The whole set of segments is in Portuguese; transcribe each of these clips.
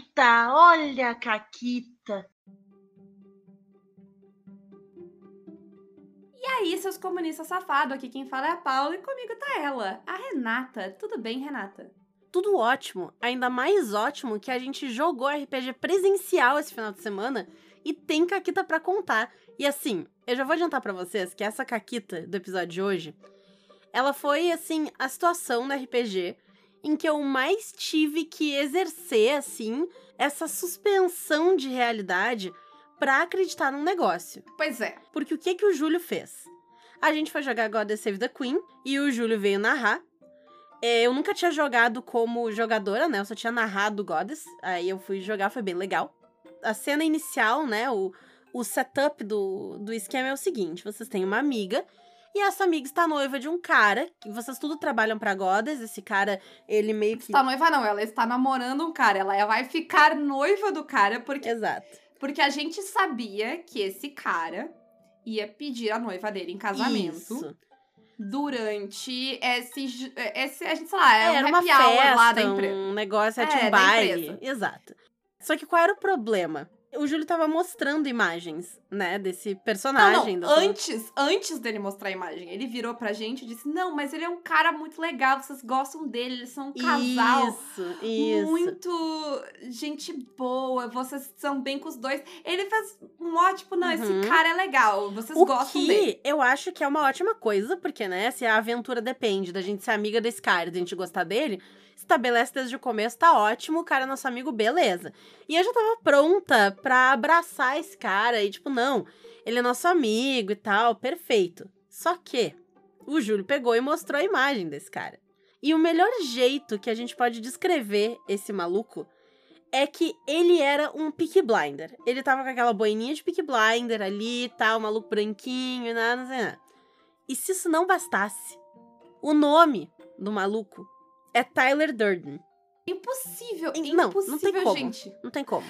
Caquita, olha a Caquita. E aí, seus comunistas safados, aqui quem fala é a Paula e comigo tá ela, a Renata. Tudo bem, Renata? Tudo ótimo, ainda mais ótimo que a gente jogou RPG presencial esse final de semana e tem Caquita para contar. E assim, eu já vou adiantar para vocês que essa Caquita do episódio de hoje, ela foi assim a situação no RPG em que eu mais tive que exercer assim essa suspensão de realidade para acreditar num negócio. Pois é. Porque o que que o Júlio fez? A gente foi jogar God Save the Queen e o Júlio veio narrar. É, eu nunca tinha jogado como jogadora, né? Eu só tinha narrado Goddess. Aí eu fui jogar, foi bem legal. A cena inicial, né? O, o setup do, do esquema é o seguinte: vocês têm uma amiga e essa amiga está noiva de um cara, que vocês tudo trabalham pra Goddess, esse cara, ele meio que... Está noiva não, ela está namorando um cara, ela vai ficar noiva do cara porque... Exato. Porque a gente sabia que esse cara ia pedir a noiva dele em casamento. Isso. Durante esse, esse. A gente, sei lá, é, era um uma festa, lá da empresa. um negócio, É, tinha um da baile. Exato. Só que qual era o problema? O Júlio tava mostrando imagens, né, desse Não, personagem. não, dessa- antes, antes dele mostrar a imagem, ele virou pra gente e disse: Não, mas ele é um cara muito legal, vocês gostam dele, eles são um casal. Isso, isso. Muito gente boa, vocês são bem com os dois. Ele fez um ótimo, não, Uhum. esse cara é legal, vocês O gostam que dele. eu acho que é uma ótima coisa, porque, né, se a aventura depende da gente ser amiga desse cara, da gente gostar dele, estabelece desde o começo, tá ótimo, o cara é nosso amigo, beleza. E eu já tava pronta pra abraçar esse cara e, tipo, não, ele é nosso amigo e tal, perfeito. Só que o Júlio pegou e mostrou a imagem desse cara. E o melhor jeito que a gente pode descrever esse maluco é que ele era um Peaky Blinder. Ele tava com aquela boininha de Peaky Blinder ali e tal, maluco branquinho nada, sei nada. E se isso não bastasse, o nome do maluco é Tyler Durden. Impossível, não, não impossível, tem como. gente. Não tem como.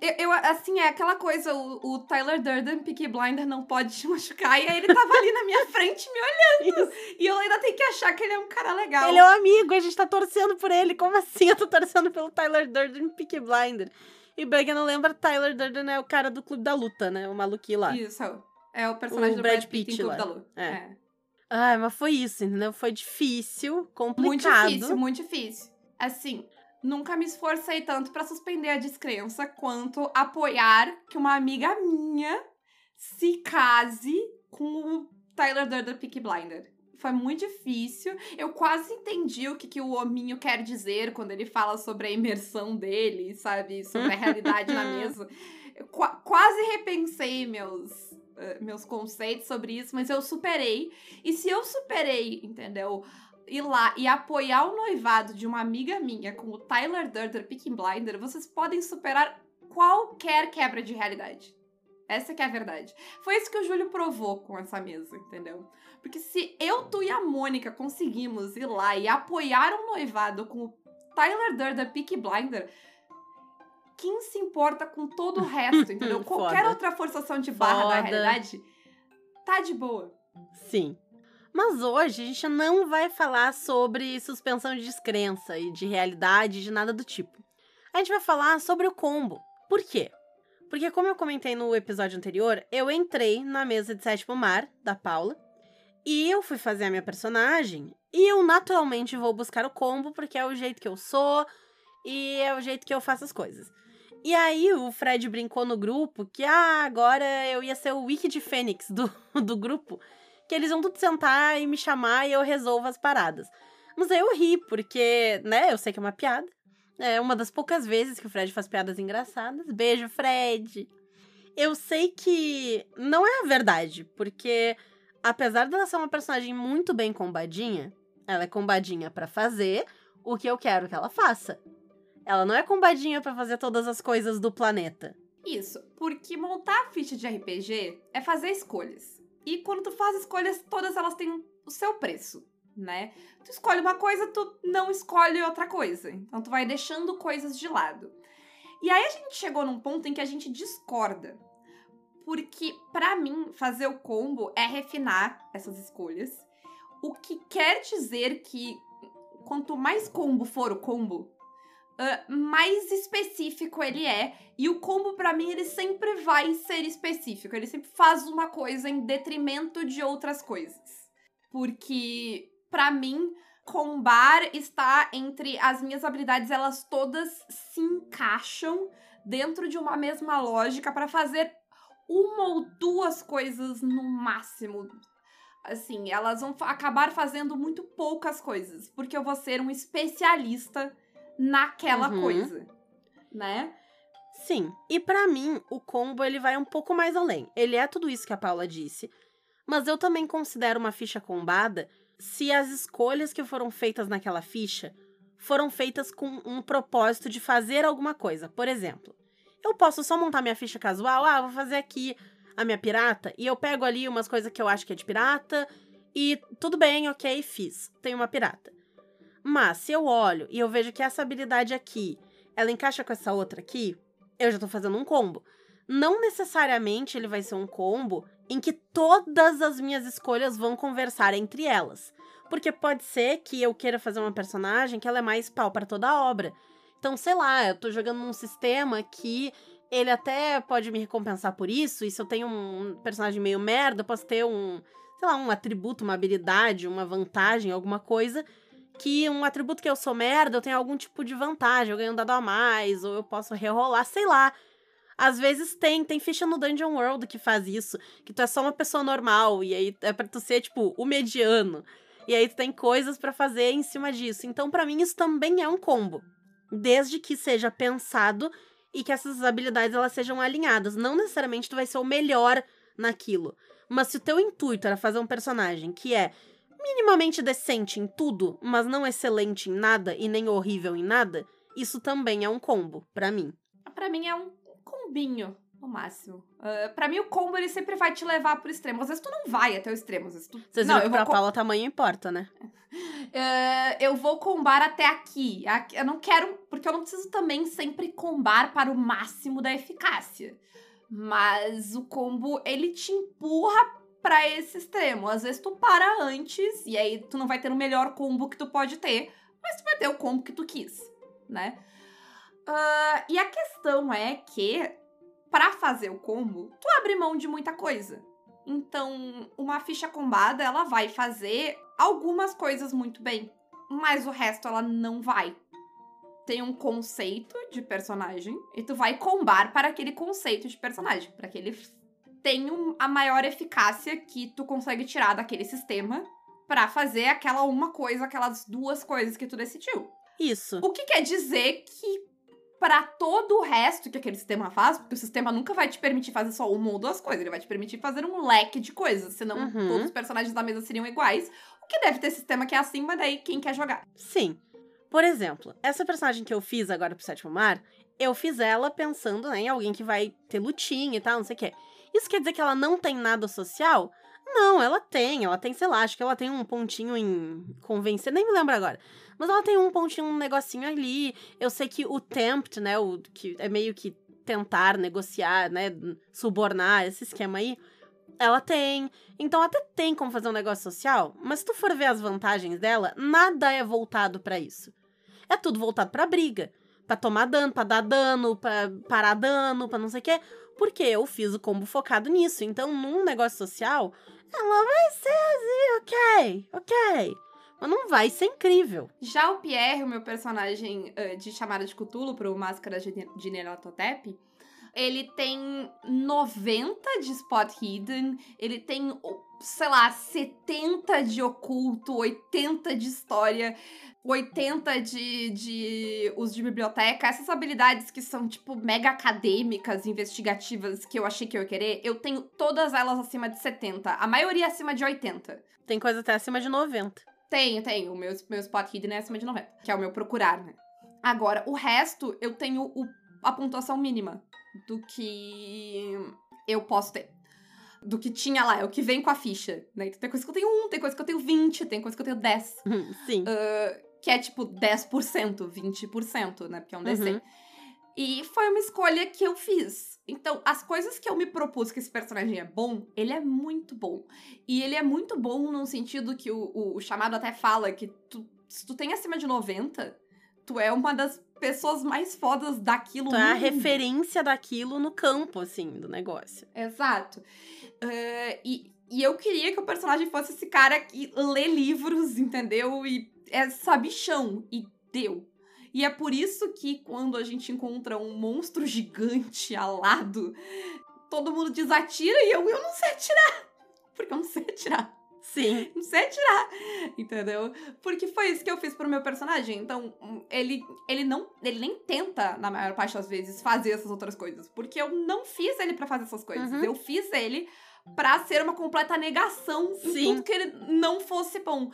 Eu, eu, assim, é aquela coisa, o, o Tyler Durden, Peaky Blinder, não pode te machucar. E aí ele tava ali na minha frente me olhando. E eu ainda tenho que achar que ele é um cara legal. Ele é um amigo, a gente tá torcendo por ele. Como assim eu tô torcendo pelo Tyler Durden Peaky Blinder? E pra quem não lembra, Tyler Durden é o cara do Clube da Luta, né? O maluquinho lá. Isso, é o personagem O do Brad Brad Pitt, Pitt em Clube lá. da Lua. É. É. Ai, mas foi isso, entendeu? Foi difícil, complicado. Muito difícil, muito difícil. Assim, nunca me esforcei tanto pra suspender a descrença quanto apoiar que uma amiga minha se case com o Tyler Durden Peaky Blinder. Foi muito difícil. Eu quase entendi o que, que o hominho quer dizer quando ele fala sobre a imersão dele, sabe? Sobre a realidade na mesa. Eu qua- quase repensei meus, meus conceitos sobre isso, mas eu superei. E se eu superei, entendeu? Ir lá e apoiar o noivado de uma amiga minha com o Tyler Durden Peaky Blinder, vocês podem superar qualquer quebra de realidade. Essa que é a verdade. Foi isso que o Júlio provou com essa mesa, entendeu? Porque se eu, tu e a Mônica conseguimos ir lá e apoiar um noivado com o Tyler Durden Peaky Blinder, quem se importa com todo o resto, entendeu? Qualquer outra forçação de barra da Foda. realidade tá de boa. Sim. Mas hoje a gente não vai falar sobre suspensão de descrença e de realidade, de nada do tipo. A gente vai falar sobre o combo. Por quê? Porque, como eu comentei no episódio anterior, eu entrei na mesa de sétimo mar da Paula e eu fui fazer a minha personagem e eu naturalmente vou buscar o combo porque é o jeito que eu sou e é o jeito que eu faço as coisas. E aí o Fred brincou no grupo que ah, agora eu ia ser o Wiki de Fênix do, do grupo que eles vão tudo sentar e me chamar e eu resolvo as paradas. Mas aí eu ri, porque, né, eu sei que é uma piada. É uma das poucas vezes que o Fred faz piadas engraçadas. Beijo, Fred! Eu sei que não é a verdade, porque apesar dela ser uma personagem muito bem combadinha, ela é combadinha pra fazer o que eu quero que ela faça. Ela não é combadinha pra fazer todas as coisas do planeta. Isso, porque montar a ficha de RPG é fazer escolhas. E quando tu faz escolhas, todas elas têm o seu preço, né? Tu escolhe uma coisa, tu não escolhe outra coisa. Então tu vai deixando coisas de lado. E aí a gente chegou num ponto em que a gente discorda. Porque, pra mim, fazer o combo é refinar essas escolhas. O que quer dizer que quanto mais combo for o combo, uh, mais específico ele é. E o combo, para mim, ele sempre vai ser específico. Ele sempre faz uma coisa em detrimento de outras coisas. Porque, para mim, combar está entre as minhas habilidades, elas todas se encaixam dentro de uma mesma lógica para fazer uma ou duas coisas no máximo. Assim, elas vão acabar fazendo muito poucas coisas, porque eu vou ser um especialista naquela uhum. coisa, né? Sim. E para mim, o combo ele vai um pouco mais além. Ele é tudo isso que a Paula disse, mas eu também considero uma ficha combada se as escolhas que foram feitas naquela ficha foram feitas com um propósito de fazer alguma coisa. Por exemplo, eu posso só montar minha ficha casual, ah, vou fazer aqui a minha pirata, e eu pego ali umas coisas que eu acho que é de pirata, e tudo bem, ok, fiz. Tenho uma pirata. Mas se eu olho e eu vejo que essa habilidade aqui, ela encaixa com essa outra aqui, eu já tô fazendo um combo. Não necessariamente ele vai ser um combo em que todas as minhas escolhas vão conversar entre elas. Porque pode ser que eu queira fazer uma personagem que ela é mais pau para toda a obra. Então, sei lá, eu tô jogando num sistema que ele até pode me recompensar por isso, e se eu tenho um personagem meio merda, eu posso ter um, sei lá, um atributo, uma habilidade, uma vantagem, alguma coisa, que um atributo que eu sou merda, eu tenho algum tipo de vantagem, eu ganho um dado a mais, ou eu posso rerolar, sei lá. Às vezes tem, tem ficha no Dungeon World que faz isso, que tu é só uma pessoa normal, e aí é pra tu ser, tipo, o mediano. E aí tu tem coisas para fazer em cima disso. Então, para mim, isso também é um combo. Desde que seja pensado e que essas habilidades elas sejam alinhadas. Não necessariamente tu vai ser o melhor naquilo. Mas se o teu intuito era fazer um personagem que é minimamente decente em tudo, mas não excelente em nada e nem horrível em nada, isso também é um combo, para mim. Para mim é um combinho, no máximo. Uh, pra mim, o combo, ele sempre vai te levar pro extremo. Às vezes tu não vai até o extremo. Às vezes tu... Vocês não, viram que pra com... Paula tamanho importa, né? Uh, eu vou combar até aqui. Eu não quero... Porque eu não preciso também sempre combar para o máximo da eficácia. Mas o combo, ele te empurra para esse extremo. Às vezes tu para antes, e aí tu não vai ter o melhor combo que tu pode ter, mas tu vai ter o combo que tu quis, né? Uh, e a questão é que, para fazer o combo, tu abre mão de muita coisa. Então, uma ficha combada, ela vai fazer algumas coisas muito bem, mas o resto ela não vai. Tem um conceito de personagem e tu vai combar para aquele conceito de personagem, para que ele tenha a maior eficácia que tu consegue tirar daquele sistema para fazer aquela uma coisa, aquelas duas coisas que tu decidiu. Isso. O que quer dizer que para todo o resto que aquele sistema faz, porque o sistema nunca vai te permitir fazer só uma ou duas coisas, ele vai te permitir fazer um leque de coisas, senão uhum. todos os personagens da mesa seriam iguais. O que deve ter sistema que é assim, mas daí quem quer jogar? Sim. Por exemplo, essa personagem que eu fiz agora pro Sétimo Mar, eu fiz ela pensando né, em alguém que vai ter lutinha e tal, não sei o quê. Isso quer dizer que ela não tem nada social? Não, ela tem. Ela tem, sei lá, acho que ela tem um pontinho em convencer, nem me lembro agora. Mas ela tem um pontinho, um negocinho ali. Eu sei que o tempt, né, o que é meio que tentar negociar, né, subornar esse esquema aí, ela tem. Então até tem como fazer um negócio social, mas se tu for ver as vantagens dela, nada é voltado para isso. É tudo voltado para briga, para tomar dano, para dar dano, para parar dano, para não sei o quê, porque eu fiz o combo focado nisso. Então, num negócio social, ela vai ser assim, ok, ok. Mas não vai ser incrível. Já o Pierre, o meu personagem uh, de chamada de Cthulhu pro Máscara de Neratotep, ele tem 90 de Spot Hidden, ele tem, sei lá, 70 de oculto, 80 de história, 80 de, de uso de biblioteca. Essas habilidades que são, tipo, mega acadêmicas, investigativas, que eu achei que eu ia querer, eu tenho todas elas acima de 70. A maioria acima de 80. Tem coisa até acima de 90. Tenho, tenho. O meu, meu spot hidden é acima de 90, que é o meu procurar, né? Agora, o resto, eu tenho o, a pontuação mínima do que eu posso ter. Do que tinha lá, é o que vem com a ficha, né? Então, tem coisa que eu tenho 1, tem coisa que eu tenho 20, tem coisa que eu tenho 10. Sim. Uh, que é tipo 10%, 20%, né? Porque é um DC. Uhum. E foi uma escolha que eu fiz. Então, as coisas que eu me propus que esse personagem é bom, ele é muito bom. E ele é muito bom no sentido que o, o, o chamado até fala que tu, se tu tem acima de 90, tu é uma das pessoas mais fodas daquilo Tu é a referência daquilo no campo, assim, do negócio. Exato. Eh, e, e eu queria que o personagem fosse esse cara que lê livros, entendeu? E é sabichão. E deu. E é por isso que quando a gente encontra um monstro gigante alado, todo mundo desatira e eu, eu não sei atirar. Porque eu não sei atirar. Sim. Não sei atirar. Entendeu? Porque foi isso que eu fiz pro meu personagem. Então, hum, ele, ele não. Ele nem tenta, na maior parte das vezes, fazer essas outras coisas. Porque eu não fiz ele pra fazer essas coisas. Uhum. Eu fiz ele pra ser uma completa negação em Sim. tudo que ele não fosse bom.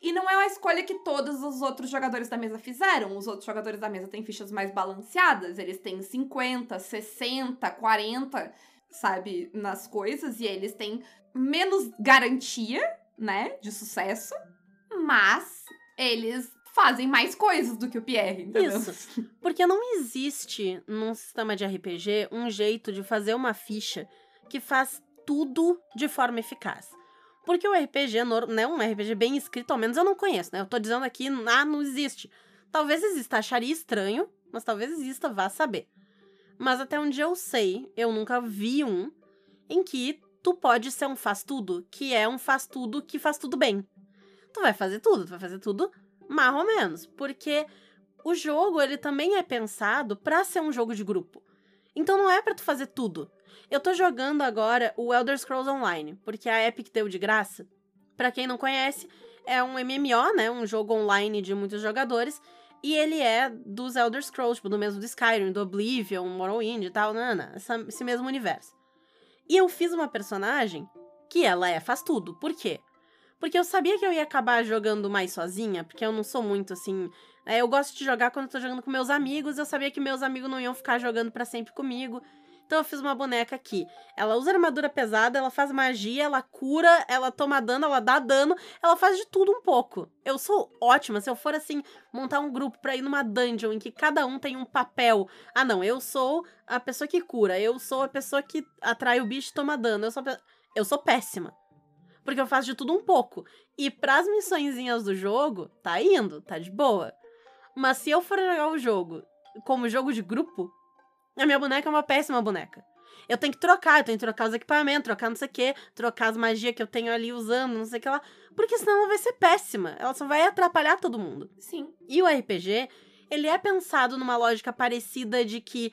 E não é uma escolha que todos os outros jogadores da mesa fizeram. Os outros jogadores da mesa têm fichas mais balanceadas. Eles têm 50, 60, 40, sabe, nas coisas. E eles têm menos garantia, né, de sucesso. Mas eles fazem mais coisas do que o Pierre, entendeu? Isso. Porque não existe num sistema de RPG um jeito de fazer uma ficha que faz tudo de forma eficaz. Porque o RPG, né, um RPG bem escrito, ao menos eu não conheço, né? Eu tô dizendo aqui, ah, não existe. Talvez exista, acharia estranho, mas talvez exista, vá saber. Mas até onde eu sei, eu nunca vi um em que tu pode ser um faz tudo, que é um faz tudo que faz tudo bem. Tu vai fazer tudo, tu vai fazer tudo mais ou menos, porque o jogo ele também é pensado pra ser um jogo de grupo. Então não é pra tu fazer tudo. Eu tô jogando agora o Elder Scrolls Online, porque a Epic deu de graça. Pra quem não conhece, é um MMO, né, um jogo online de muitos jogadores, e ele é dos Elder Scrolls, tipo, do mesmo do Skyrim, do Oblivion, Morrowind e tal, nana, essa, esse mesmo universo. E eu fiz uma personagem que ela é faz tudo. Por quê? Porque eu sabia que eu ia acabar jogando mais sozinha, porque eu não sou muito assim. é, eu gosto de jogar quando eu tô jogando com meus amigos, eu sabia que meus amigos não iam ficar jogando pra sempre comigo. Então eu fiz uma boneca aqui. Ela usa armadura pesada, ela faz magia, ela cura, ela toma dano, ela dá dano, ela faz de tudo um pouco. Eu sou ótima. Se eu for assim, montar um grupo pra ir numa dungeon em que cada um tem um papel. Ah, não, eu sou a pessoa que cura, eu sou a pessoa que atrai o bicho e toma dano. Eu sou, pe- eu sou péssima. Porque eu faço de tudo um pouco. E pras missõezinhas do jogo, tá indo, tá de boa. Mas se eu for jogar o jogo como jogo de grupo, a minha boneca é uma péssima boneca. Eu tenho que trocar, eu tenho que trocar os equipamentos, trocar não sei o que, trocar as magias que eu tenho ali usando, não sei o que lá. Porque senão ela vai ser péssima. Ela só vai atrapalhar todo mundo. Sim. E o RPG, ele é pensado numa lógica parecida de que,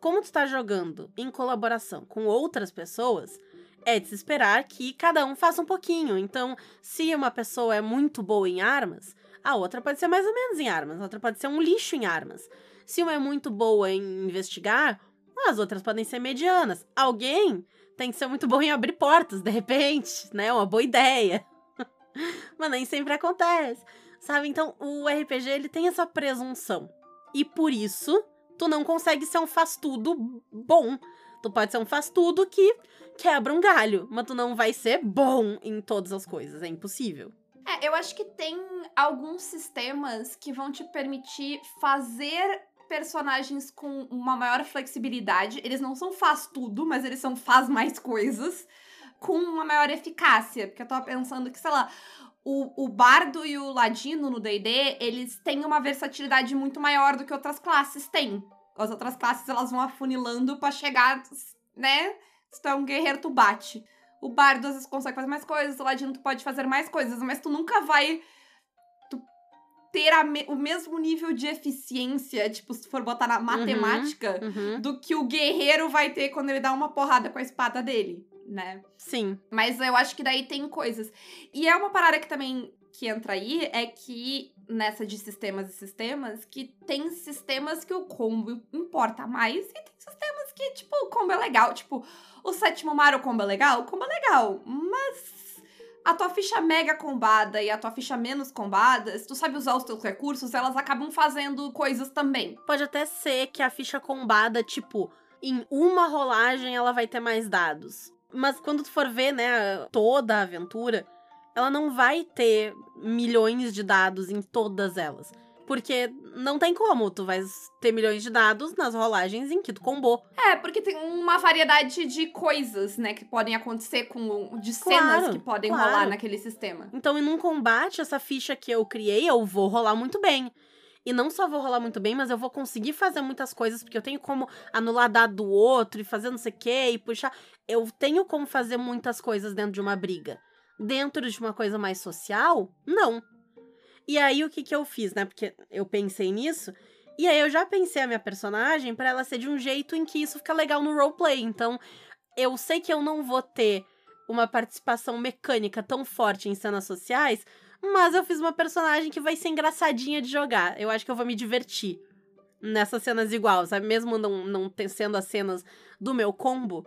como tu tá jogando em colaboração com outras pessoas, é de se esperar que cada um faça um pouquinho. Então, se uma pessoa é muito boa em armas, a outra pode ser mais ou menos em armas, a outra pode ser um lixo em armas. Se uma é muito boa em investigar, as outras podem ser medianas. Alguém tem que ser muito bom em abrir portas, de repente, né? Uma boa ideia. Mas nem sempre acontece. Sabe? Então, o RPG ele tem essa presunção. E por isso, tu não consegue ser um faz-tudo bom. Tu pode ser um faz-tudo que quebra um galho, mas tu não vai ser bom em todas as coisas. É impossível. É, eu acho que tem alguns sistemas que vão te permitir fazer personagens com uma maior flexibilidade. Eles não são faz tudo, mas eles são faz mais coisas com uma maior eficácia. Porque eu tava pensando que, sei lá, o, o bardo e o ladino no D&D, eles têm uma versatilidade muito maior do que outras classes têm. As outras classes, elas vão afunilando pra chegar, né? Se tu é um guerreiro, tu bate. O bardo às vezes consegue fazer mais coisas, o ladino tu pode fazer mais coisas, mas tu nunca vai ter a o mesmo nível de eficiência, tipo, se for botar na matemática, Uhum. do que o guerreiro vai ter quando ele dá uma porrada com a espada dele, né? Sim. Mas eu acho que daí tem coisas. E é uma parada que também que entra aí é que nessa de sistemas e sistemas, que tem sistemas que o combo importa mais e tem sistemas que, tipo, o combo é legal. Tipo, o sétimo mar, o combo é legal? O combo é legal, mas a tua ficha mega combada e a tua ficha menos combada, se tu sabe usar os teus recursos, elas acabam fazendo coisas também. Pode até ser que a ficha combada, tipo, em uma rolagem ela vai ter mais dados. Mas quando tu for ver, né, toda a aventura, ela não vai ter milhões de dados em todas elas. Porque não tem como, tu vai ter milhões de dados nas rolagens em que tu combou. É, porque tem uma variedade de coisas, né, que podem acontecer com. de cenas Claro, que podem claro. rolar naquele sistema. Então, em um combate, essa ficha que eu criei, eu vou rolar muito bem. E não só vou rolar muito bem, mas eu vou conseguir fazer muitas coisas, porque eu tenho como anular dado do outro e fazer não sei o quê e puxar. Eu tenho como fazer muitas coisas dentro de uma briga. Dentro de uma coisa mais social, não. E aí o que, que eu fiz, né? Porque eu pensei nisso. E aí eu já pensei a minha personagem para ela ser de um jeito em que isso fica legal no roleplay. Então, eu sei que eu não vou ter uma participação mecânica tão forte em cenas sociais, mas eu fiz uma personagem que vai ser engraçadinha de jogar. Eu acho que eu vou me divertir nessas cenas igual, sabe? Mesmo não, não sendo as cenas do meu combo,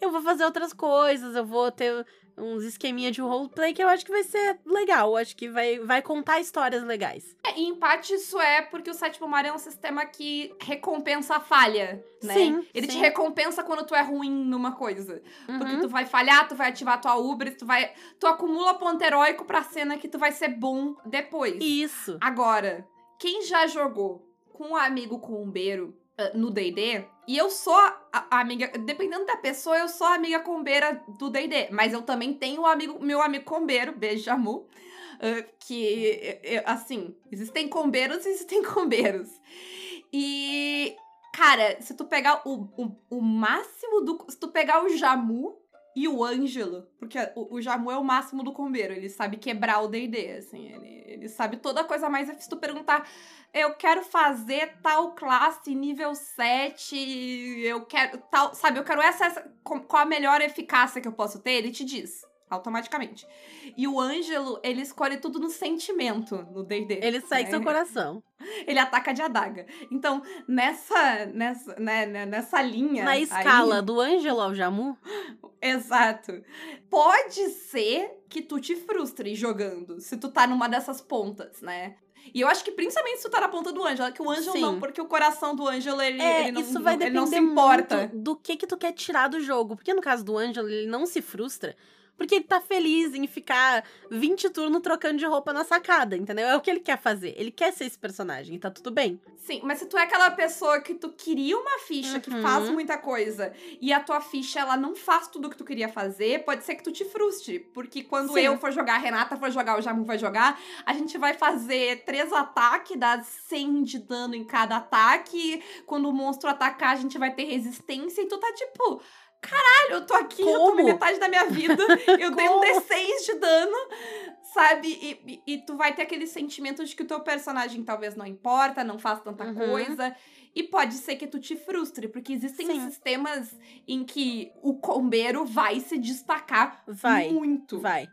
eu vou fazer outras coisas, eu vou ter uns esqueminha de roleplay que eu acho que vai ser legal. Acho que vai, vai contar histórias legais. É, e em parte isso é porque o sétimo mar é um sistema que recompensa a falha, né? Sim, Ele sim. te recompensa quando tu é ruim numa coisa. Porque Uhum. tu vai falhar, tu vai ativar tua Uber, tu vai. Tu acumula ponto heróico pra cena que tu vai ser bom depois. Isso. Agora, quem já jogou com um amigo combeiro no D&D, e eu sou a, amiga, dependendo da pessoa, eu sou a amiga combeira do D&D, mas eu também tenho um amigo, meu amigo combeiro, beijo, Jamu, ah, que, eh, eh, assim, existem combeiros e existem combeiros. E, cara, se tu pegar o, o, o máximo do... Se tu pegar o Jamu e o Ângelo, porque o, o Jamu é o máximo do combeiro, ele sabe quebrar o D&D, assim, ele, ele sabe toda coisa mais, se tu perguntar, eu quero fazer tal classe nível 7, eu quero tal, sabe, eu quero essa, essa qual a melhor eficácia que eu posso ter, ele te diz, automaticamente. E o Ângelo, ele escolhe tudo no sentimento, no D&D. Ele segue né? seu coração. Ele ataca de adaga. Então, nessa, nessa, né, né, nessa linha... Na aí- escala do Ângelo ao Jamu, Exato. Pode ser que tu te frustre jogando, se tu tá numa dessas pontas, né? E eu acho que principalmente se tu tá na ponta do Ângelo, que o Ângelo Sim. não, porque o coração do Ângelo, ele, é, ele não, isso vai depender não se importa. muito do que que tu quer tirar do jogo. Porque no caso do Ângelo, ele não se frustra, porque ele tá feliz em ficar 20 turnos trocando de roupa na sacada, entendeu? É o que ele quer fazer. Ele quer ser esse personagem, e tá tudo bem. Sim, mas se tu é aquela pessoa que tu queria uma ficha que Uhum. faz muita coisa e a tua ficha ela não faz tudo o que tu queria fazer, pode ser que tu te frustre. Porque quando Sim. eu for jogar, a Renata for jogar, o Jamu vai jogar, a gente vai fazer três ataques, dar 100 de dano em cada ataque. Quando o monstro atacar, a gente vai ter resistência e tu tá tipo. Caralho, eu tô aqui, eu tô Como? metade da minha vida, eu dei um Como? D6 de dano, sabe? E, e, e tu vai ter aquele sentimento de que o teu personagem talvez não importa, não faz tanta Uhum. coisa. E pode ser que tu te frustre, porque existem Sim. sistemas em que o combeiro vai se destacar Vai, muito. Vai.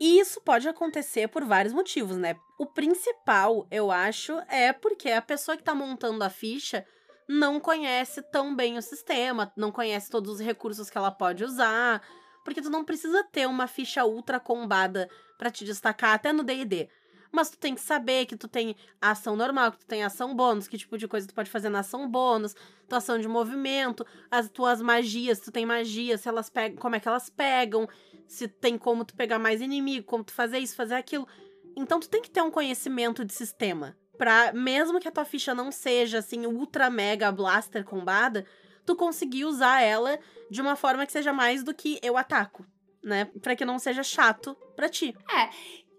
E isso pode acontecer por vários motivos, né? O principal, eu acho, é porque a pessoa que tá montando a ficha não conhece tão bem o sistema, não conhece todos os recursos que ela pode usar, porque tu não precisa ter uma ficha ultra combada pra te destacar até no D&D. Mas tu tem que saber que tu tem ação normal, que tu tem ação bônus, que tipo de coisa tu pode fazer na ação bônus, tua ação de movimento, as tuas magias, tu tem magia, se elas pegam, como é que elas pegam, se tem como tu pegar mais inimigo, como tu fazer isso, fazer aquilo. Então tu tem que ter um conhecimento de sistema. Pra, mesmo que a tua ficha não seja assim, ultra mega blaster combada, tu conseguir usar ela de uma forma que seja mais do que eu ataco, né? Pra que não seja chato pra ti.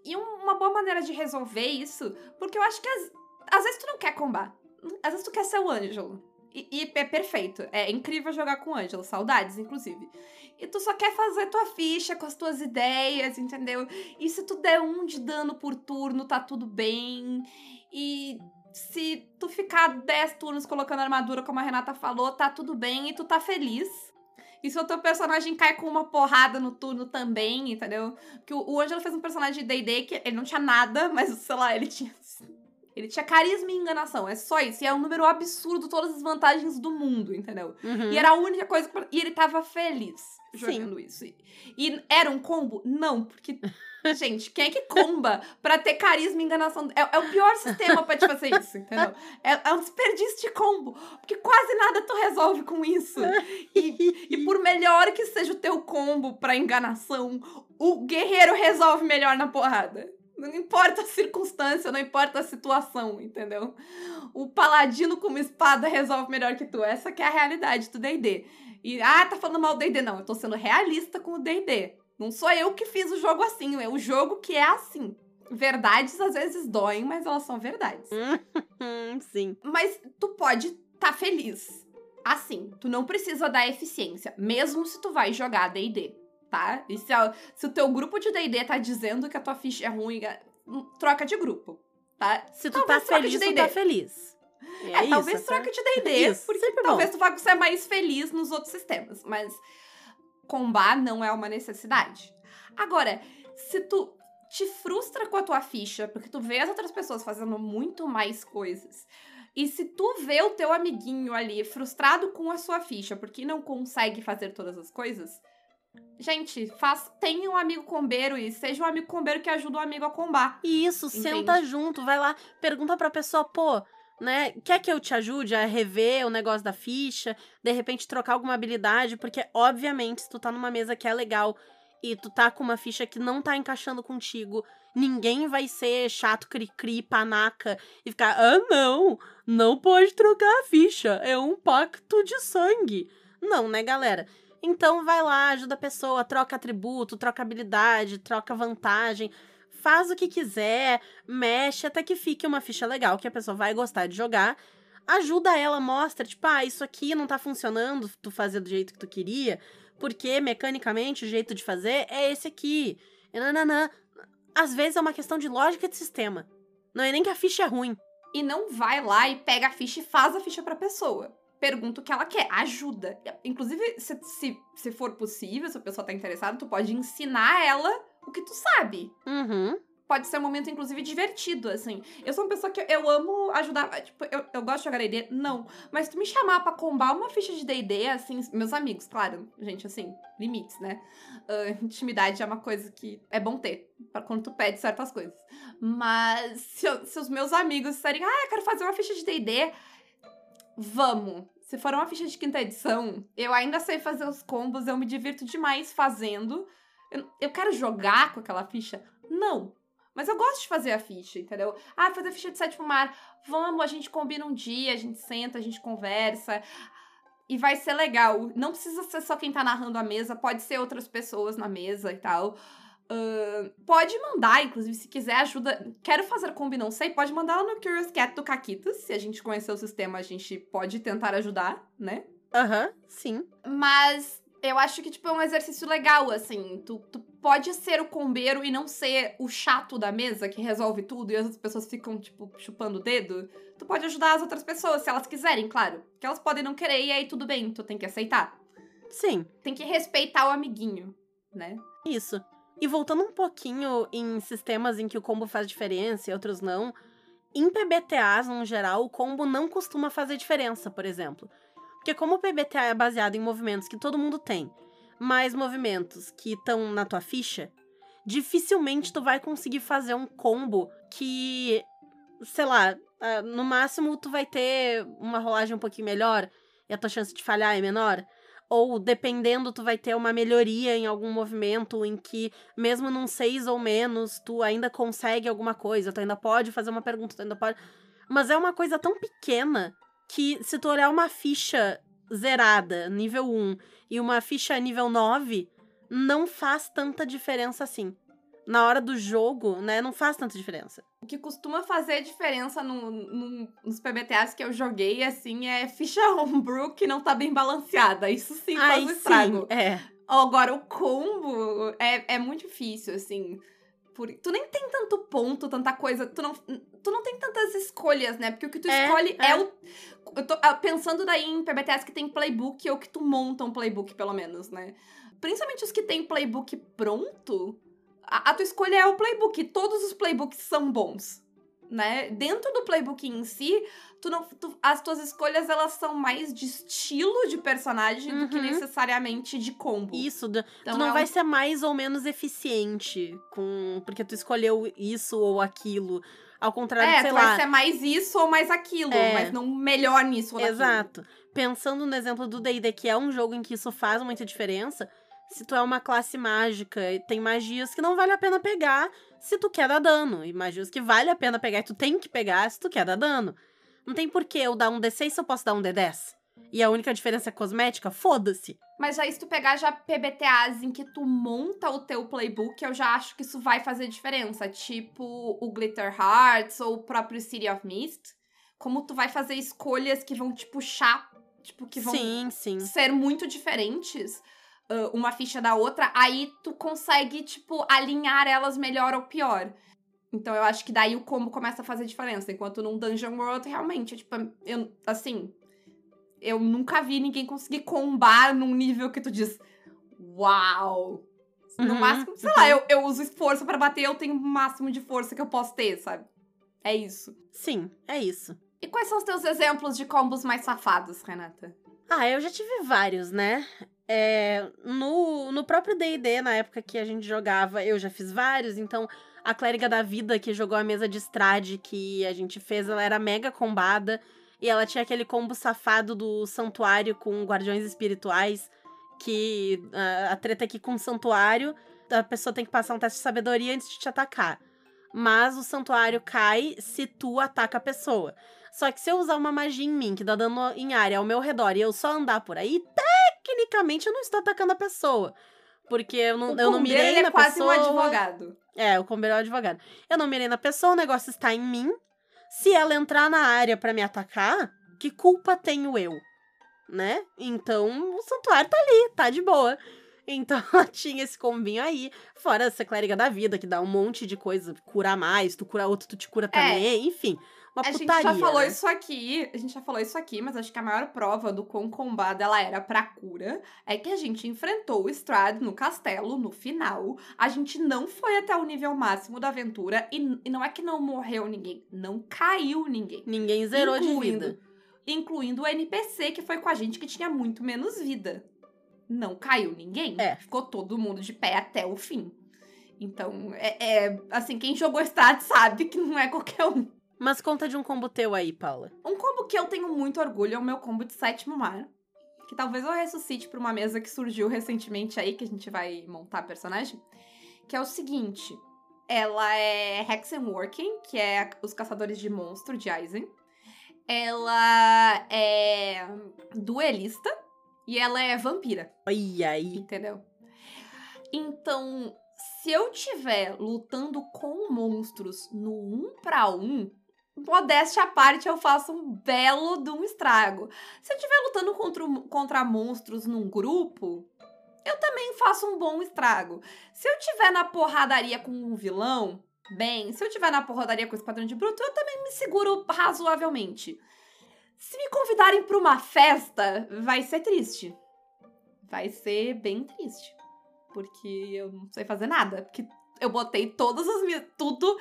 E um- uma boa maneira de resolver isso, porque eu acho que às, às vezes tu não quer combar. Às vezes tu quer ser o Ângelo. E, e é perfeito. É incrível jogar com o Ângelo. Saudades, inclusive. E tu só quer fazer tua ficha com as tuas ideias, entendeu? E se tu der um de dano por turno, tá tudo bem. E se tu ficar 10 turnos colocando armadura, como a Renata falou, tá tudo bem e tu tá feliz. E se o teu personagem cai com uma porrada no turno também, entendeu? Porque o, o Ângelo fez um personagem de D&D que ele não tinha nada, mas, sei lá, ele tinha... Ele tinha carisma e enganação, é só isso. E é um número absurdo, todas as vantagens do mundo, entendeu? Uhum. E era a única coisa que... E ele tava feliz jogando isso. E, e era um combo? Não, porque... Gente, quem é que comba pra ter carisma e enganação? É, é o pior sistema pra te fazer isso, entendeu? É, é um desperdício de combo. Porque quase nada tu resolve com isso. E, e por melhor que seja o teu combo pra enganação, o guerreiro resolve melhor na porrada. Não importa a circunstância, não importa a situação, entendeu? O paladino com uma espada resolve melhor que tu. Essa que é a realidade do D&D. E, ah, tá falando mal do D&D. Não, eu tô sendo realista com o D&D. Não sou eu que fiz o jogo assim, é o jogo que é assim. Verdades às vezes doem, mas elas são verdades. Hum, sim. Mas tu pode tá feliz. Assim, tu não precisa dar eficiência, mesmo se tu vai jogar D&D, tá? E se, a- se o teu grupo de D&D tá dizendo que a tua ficha é ruim, é- hum, troca de grupo, tá? Se tu Talvez tá de feliz, tu tá feliz. E É, isso, talvez tá? troque de D&D, Isso, porque sempre bom. talvez tu vá ser mais feliz nos outros sistemas, mas combar não é uma necessidade. Agora, se tu te frustra com a tua ficha, porque tu vê as outras pessoas fazendo muito mais coisas, e se tu vê o teu amiguinho ali frustrado com a sua ficha, porque não consegue fazer todas as coisas, gente, faz, tenha um amigo combeiro e seja um amigo combeiro que ajuda o amigo a combar. E Isso, Entende? senta junto, vai lá, pergunta pra pessoa, pô, né, quer que eu te ajude a rever o negócio da ficha, de repente trocar alguma habilidade, porque obviamente se tu tá numa mesa que é legal e tu tá com uma ficha que não tá encaixando contigo, ninguém vai ser chato, cri-cri, panaca e ficar, ah não, não pode trocar a ficha, é um pacto de sangue. Não, né, galera? Então vai lá, ajuda a pessoa, troca atributo, troca habilidade, troca vantagem, faz o que quiser, mexe até que fique uma ficha legal que a pessoa vai gostar de jogar. Ajuda ela, mostra, tipo, ah, isso aqui não tá funcionando, tu fazer do jeito que tu queria, porque mecanicamente o jeito de fazer é esse aqui. E nananã. Às vezes é uma questão de lógica de sistema. Não é nem que a ficha é ruim. E não vai lá e pega a ficha e faz a ficha pra pessoa. Pergunta o que ela quer, ajuda. Inclusive, se, se, se for possível, se a pessoa tá interessada, tu pode ensinar ela o que tu sabe. Uhum. Pode ser um momento, inclusive, divertido, assim. Eu sou uma pessoa que eu, amo ajudar. Tipo, eu, eu gosto de jogar D&D? Não. Mas tu me chamar pra combar uma ficha de D&D, assim... Meus amigos, claro. Gente, assim, limites, né? Ah, intimidade é uma coisa que é bom ter. Pra quando tu pede certas coisas. Mas se, eu- se os meus amigos disserem... Ah, eu quero fazer uma ficha de D&D... Vamos. Se for uma ficha de quinta edição, eu ainda sei fazer os combos, eu me divirto demais fazendo. Eu, eu quero jogar com aquela ficha? Não. Mas eu gosto de fazer a ficha, entendeu? Ah, fazer a ficha de sétimo mar. Vamos, a gente combina um dia, a gente senta, a gente conversa. E vai ser legal. Não precisa ser só quem tá narrando a mesa, pode ser outras pessoas na mesa e tal. Ahn, pode mandar, inclusive, se quiser ajuda. Quero fazer combi, não sei. Pode mandar lá no Curious Cat do Caquitas. Se a gente conhecer o sistema, a gente pode tentar ajudar, né? Aham, sim. Mas eu acho que, tipo, é um exercício legal, assim. Tu, tu pode ser o combeiro e não ser o chato da mesa que resolve tudo e as outras pessoas ficam, tipo, chupando o dedo. Tu pode ajudar as outras pessoas, se elas quiserem, claro. Porque elas podem não querer e aí tudo bem, tu tem que aceitar. Sim, Tem que respeitar o amiguinho, né? isso. E voltando um pouquinho em sistemas em que o combo faz diferença e outros não, em PBTAs, no geral, o combo não costuma fazer diferença, por exemplo. Porque como o PBTA é baseado em movimentos que todo mundo tem, mais movimentos que estão na tua ficha, dificilmente tu vai conseguir fazer um combo que, sei lá, ah, no máximo tu vai ter uma rolagem um pouquinho melhor e a tua chance de falhar é menor. Ou, dependendo, tu vai ter uma melhoria em algum movimento em que, mesmo num seis ou menos, tu ainda consegue alguma coisa, tu ainda pode fazer uma pergunta, tu ainda pode. Mas é uma coisa tão pequena que, se tu olhar uma ficha zerada, nível 1, e uma ficha nível 9, não faz tanta diferença assim. Na hora do jogo, né, não faz tanta diferença. O que costuma fazer diferença no, no- nos PBTAs que eu joguei, assim, é ficha homebrew que não tá bem balanceada. Isso sim faz Ai, um estrago. sim, é. Agora, o combo é, é muito difícil, assim. Por, tu nem tem tanto ponto, tanta coisa. Tu não, tu não tem tantas escolhas, né? Porque o que tu É, escolhe é, é. o. Eu tô ah, pensando daí em PBTS que tem playbook ou que tu monta um playbook, pelo menos, né? Principalmente os que tem playbook pronto, a, a tua escolha é o playbook. Todos os playbooks são bons. Né? Dentro do playbook em si, tu não, tu- as tuas escolhas elas são mais de estilo de personagem do que Uhum. necessariamente de combo. Isso, Então tu não é um- vai ser mais ou menos eficiente com porque tu escolheu isso ou aquilo. Ao contrário, É, sei tu lá. vai ser mais isso ou mais aquilo, É. mas não melhor nisso ou naquilo. Exato. Pensando no exemplo do D&D, que é um jogo em que isso faz muita diferença, se tu é uma classe mágica e tem magias que não vale a pena pegar se tu quer dar dano, e magias que vale a pena pegar e tu tem que pegar se tu quer dar dano. Não tem porquê eu dar um D6 se eu posso dar um D10. e a única diferença é cosmética, foda-se. Mas aí, se tu pegar já PBTAs em que tu monta o teu playbook, eu já acho que isso vai fazer diferença. Tipo o Glitter Hearts ou o próprio City of Mist. Como tu vai fazer escolhas que vão te puxar, tipo, que vão Sim, sim. ser muito diferentes uh, uma ficha da outra, aí tu consegue, tipo, alinhar elas melhor ou pior. Então eu acho que daí o combo começa a fazer diferença. Enquanto num Dungeon World, realmente, tipo, eu, assim, eu nunca vi ninguém conseguir combar num nível que tu diz, uau! No Uhum, máximo, sei lá, eu, eu uso força pra bater, eu tenho o máximo de força que eu posso ter, sabe? É isso. Sim, é isso. E quais são os teus exemplos de combos mais safados, Renata? Ah, eu já tive vários, né? É, no, no próprio D&D, na época que a gente jogava, eu já fiz vários, então a Clériga da Vida, que jogou a mesa de Strade que a gente fez, ela era mega combada, e ela tinha aquele combo safado do santuário com guardiões espirituais, que a, a treta aqui com o santuário, a pessoa tem que passar um teste de sabedoria antes de te atacar. Mas o santuário cai se tu ataca a pessoa. Só que se eu usar uma magia em mim, que dá dano em área ao meu redor, e eu só andar por aí, tecnicamente eu não estou atacando a pessoa. Porque eu não, o eu não mirei ele na é quase pessoa. um advogado. É, o combeiro é o advogado. Eu não mirei na pessoa, o negócio está em mim. Se ela entrar na área pra me atacar, que culpa tenho eu? Né? Então, o santuário tá ali, tá de boa. Então, ela tinha esse combinho aí. Fora essa clériga da vida, que dá um monte de coisa. Cura mais, tu cura outro, tu te cura também. Enfim, uma É. a putaria. gente já falou né? isso aqui, a gente já falou isso aqui, mas acho que a maior prova do quão combada ela era pra cura é que a gente enfrentou o Strad no castelo, no final. A gente não foi até o nível máximo da aventura e, e não é que não morreu ninguém, não caiu ninguém. Ninguém zerou de vida. Incluindo o NPC que foi com a gente que tinha muito menos vida. Não caiu ninguém. É. Ficou todo mundo de pé até o fim. Então, é, é assim, quem jogou Strad sabe que não é qualquer um. Mas conta de um combo teu aí, Paula. Um combo que eu tenho muito orgulho é o meu combo de sétimo mar. Que talvez eu ressuscite pra uma mesa que surgiu recentemente aí, que a gente vai montar personagem. Que é o seguinte: ela é Hexenworking, que é os caçadores de monstro de Aizen. Ela é duelista e ela é vampira, Olha aí. entendeu? Então, se eu tiver lutando com monstros no um pra um, modéstia à parte, eu faço um belo de um estrago. Se eu estiver lutando contra, contra monstros num grupo, eu também faço um bom estrago. Se eu tiver na porradaria com um vilão, bem. Se eu tiver na porradaria com o esquadrão de bruto, eu também me seguro razoavelmente. Se me convidarem pra uma festa, vai ser triste. Vai ser bem triste. Porque eu não sei fazer nada. Porque eu botei todas as minhas. Tudo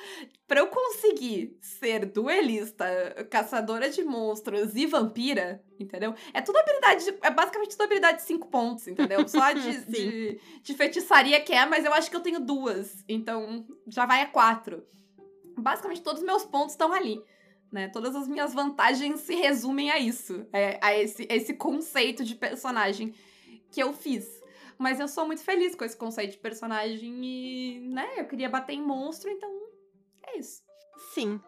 pra eu conseguir ser duelista, caçadora de monstros e vampira, entendeu? É tudo habilidade. de- É basicamente tudo habilidade de 5 pontos, entendeu? Só de, de, de feitiçaria que é, mas eu acho que eu tenho duas. Então já vai a quatro. Basicamente todos os meus pontos estão ali. Né? Todas as minhas vantagens se resumem a isso. é, a esse, esse conceito de personagem que eu fiz. Mas eu sou muito feliz com esse conceito de personagem e, né, eu queria bater em monstro, então é isso. Sim.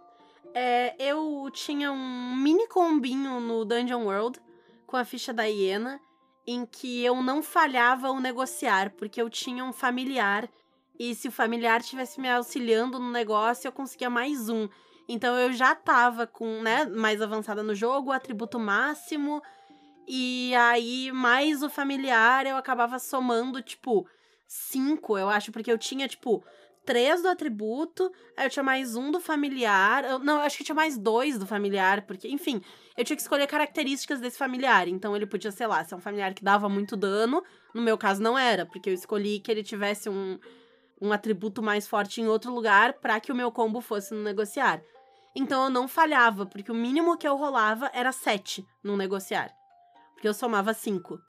É, eu tinha um mini combinho no Dungeon World com a ficha da hiena, em que eu não falhava o negociar, porque eu tinha um familiar, e se o familiar estivesse me auxiliando no negócio, eu conseguia mais um. Então eu já tava com, né, mais avançada no jogo, atributo máximo, e aí mais o familiar eu acabava somando, tipo, cinco, eu acho, porque eu tinha, tipo, três do atributo, Aí eu tinha mais um do familiar. eu- não, eu acho que tinha mais dois do familiar, porque, enfim, eu tinha que escolher características desse familiar. Então ele podia, sei lá, ser um familiar que dava muito dano. No meu caso, não era, porque eu escolhi que ele tivesse um, um atributo mais forte em outro lugar para que o meu combo fosse no negociar. Então eu não falhava, porque o mínimo que eu rolava era sete no negociar. Porque eu somava cinco.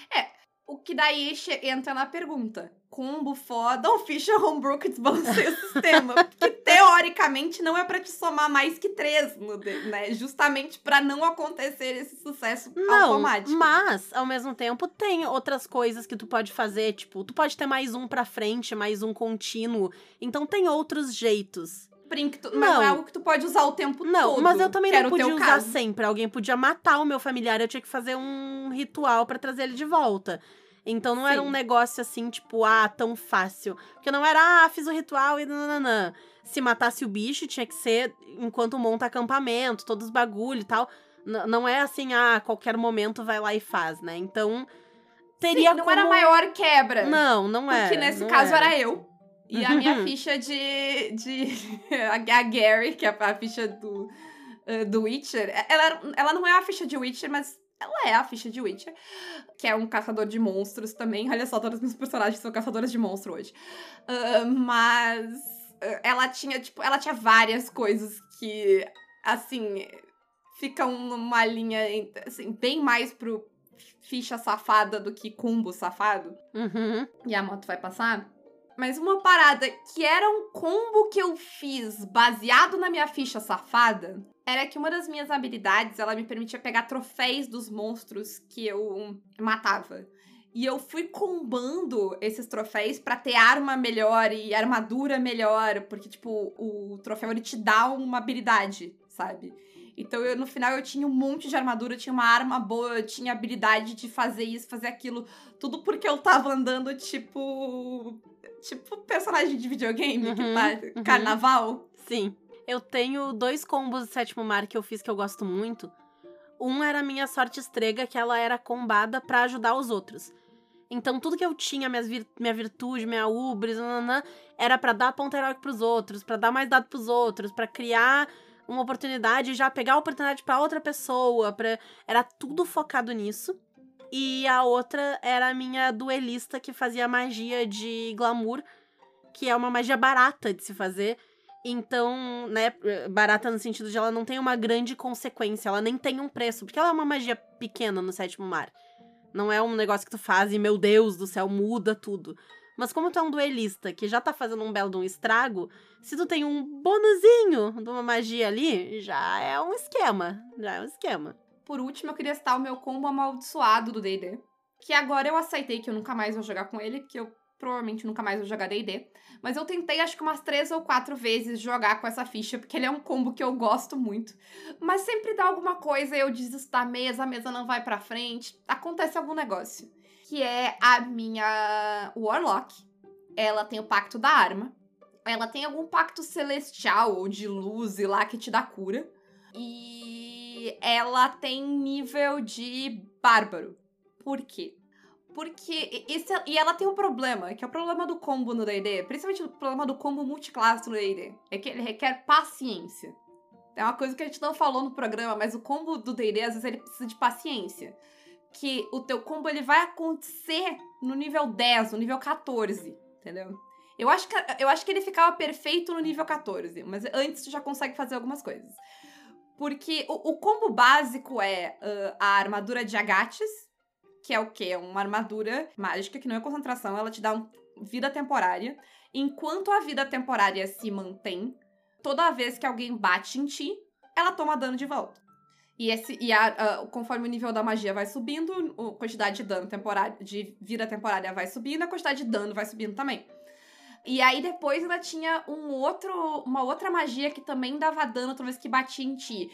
O que daí entra na pergunta: combo foda ou ficha homebrew que desbalanceia o sistema? Porque teoricamente não é pra te somar mais que três, no de- né? Justamente pra não acontecer esse sucesso Não, automático. mas ao mesmo tempo tem outras coisas que tu pode fazer, tipo, tu pode ter mais um pra frente, mais um contínuo. Então tem outros jeitos. Que tu- mas não é Não. algo que tu pode usar o tempo Não, todo. mas eu também não era podia usar caso. sempre. Alguém podia matar o meu familiar, eu tinha que fazer um ritual pra trazer ele de volta. Então não era Sim. um negócio assim, tipo, ah, tão fácil. Porque não era, ah, fiz o ritual e nananã. Se matasse o bicho, tinha que ser enquanto monta acampamento, todos os bagulho e tal. N- não é assim, ah, a qualquer momento vai lá e faz, né? Então, teria Sim, não como... era a maior quebra. Não, não é. Porque nesse não caso era. era eu. E a minha Uhum. ficha de. de a, Gary, que é a ficha do, eh, do Witcher, ela, ela não é a ficha de Witcher, mas ela é a ficha de Witcher, que é um caçador de monstros também. Olha só, todos os meus personagens são caçadores de monstro hoje. Ah, mas ah, ela tinha, tipo, ela tinha várias coisas que, assim, ficam numa linha, assim, bem mais pro ficha safada do que combo safado Uhum. e a moto vai passar. Mas uma parada que era um combo que eu fiz baseado na minha ficha safada era que uma das minhas habilidades ela me permitia pegar troféus dos monstros que eu matava. E eu fui combando esses troféus pra ter arma melhor e armadura melhor, porque tipo, o troféu ele te dá uma habilidade, sabe? Então eu, no final eu tinha um monte de armadura, tinha uma arma boa, eu tinha habilidade de fazer isso, fazer aquilo. Tudo porque eu tava andando, tipo. Tipo personagem de videogame que Uhum, tá. uhum. Carnaval. Sim. Eu tenho dois combos do sétimo mar que eu fiz que eu gosto muito. Um era a minha sorte estrega, que ela era combada pra ajudar os outros. Então, tudo que eu tinha, minhas vir- minha virtude, minha ubris, nananã, era pra dar ponto heróico pros outros, pra dar mais dado pros outros, pra criar uma oportunidade e já pegar a oportunidade pra outra pessoa. Pra... Era tudo focado nisso. E a outra era a minha duelista, que fazia magia de glamour, que é uma magia barata de se fazer. Então, né, barata no sentido de ela não tem uma grande consequência, ela nem tem um preço, porque ela é uma magia pequena no sétimo mar. Não é um negócio que tu faz e, meu Deus do céu, muda tudo. Mas como tu é um duelista que já tá fazendo um belo de um estrago, se tu tem um bonuzinho de uma magia ali, já é um esquema. Já é um esquema. Por último, eu queria citar o meu combo amaldiçoado do DD. Que agora eu aceitei que eu nunca mais vou jogar com ele, que eu provavelmente nunca mais vou jogar DD. Mas eu tentei, acho que umas três ou quatro vezes jogar com essa ficha, porque ele é um combo que eu gosto muito. Mas sempre dá alguma coisa, eu desisto da mesa, a mesa não vai pra frente, acontece algum negócio. Que é a minha Warlock. Ela tem o Pacto da Arma. Ela tem algum pacto celestial ou de luz e lá que te dá cura. E ela tem nível de bárbaro. Por quê? Porque esse, e ela tem um problema, que é o problema do combo no D&D, principalmente o problema do combo multiclasse no D&D, é que ele requer paciência. É uma coisa que a gente não falou no programa, mas o combo do D&D às vezes ele precisa de paciência. Que o teu combo ele vai acontecer no nível 10, no nível 14, entendeu? Eu acho que, eu acho que ele ficava perfeito no nível 14, mas antes tu já consegue fazer algumas coisas. Porque o, o combo básico é ah, a armadura de agates, que é o quê? É uma armadura mágica que não é concentração, ela te dá um, vida temporária. Enquanto a vida temporária se mantém, toda vez que alguém bate em ti, ela toma dano de volta. E, esse, e a- conforme o nível da magia vai subindo, a quantidade de dano temporário, de vida temporária vai subindo, a quantidade de dano vai subindo também. E aí depois ainda tinha um outro, uma outra magia que também dava dano toda vez que batia em ti.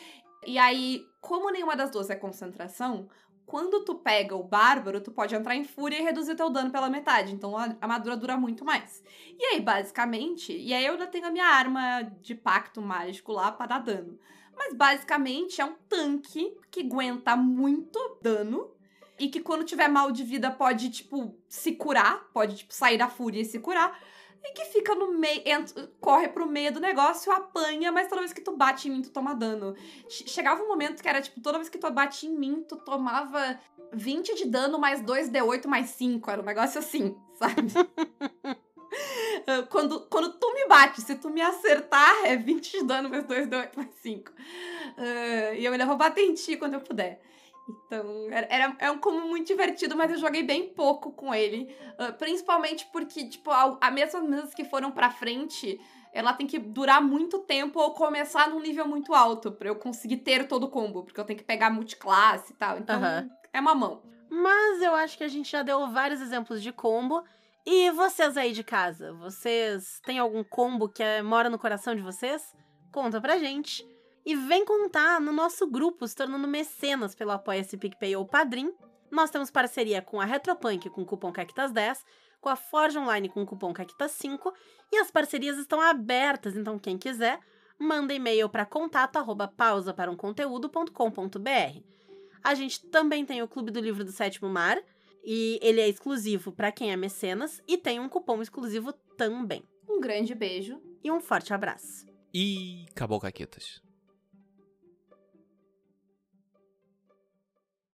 E aí, como nenhuma das duas é concentração, quando tu pega o bárbaro, tu pode entrar em fúria e reduzir teu dano pela metade. Então a armadura dura muito mais. E aí, basicamente, e aí eu ainda tenho a minha arma de pacto mágico lá pra dar dano. Mas basicamente é um tanque que aguenta muito dano e que quando tiver mal de vida pode, tipo, se curar, pode, tipo, sair da fúria e se curar. E que fica no meio, corre pro meio do negócio, apanha, mas toda vez que tu bate em mim, tu toma dano. Che- Chegava um momento que era, tipo, toda vez que tu bate em mim, tu tomava 20 de dano mais 2d8 mais 5. Era um negócio assim, sabe? Quando, quando tu me bate, se tu me acertar, é 20 de dano mais 2d8 mais 5. Ah, e eu ainda vou bater em ti quando eu puder. Então, era, era- é um combo muito divertido, mas eu joguei bem pouco com ele. Ah, principalmente porque, tipo, a, a mesma mesas que foram pra frente, ela tem que durar muito tempo ou começar num nível muito alto pra eu conseguir ter todo o combo. Porque eu tenho que pegar multiclasse e tal. Então, é mamão. Mas eu acho que a gente já deu vários exemplos de combo. E vocês aí de casa, vocês têm algum combo que é, mora no coração de vocês? Conta pra gente. E vem contar no nosso grupo, se tornando mecenas pelo Apoia-se PicPay ou Padrim. Nós temos parceria com a Retropunk com o cupom CACTAS10, com a Forge Online com o cupom CACTAS5 e as parcerias estão abertas, então quem quiser, manda e-mail para contato arroba pausa para um conteúdo.com.br. A gente também tem o Clube do Livro do Sétimo Mar, e ele é exclusivo para quem é mecenas e tem um cupom exclusivo também. Um grande beijo. E um forte abraço. E acabou, Caquetas.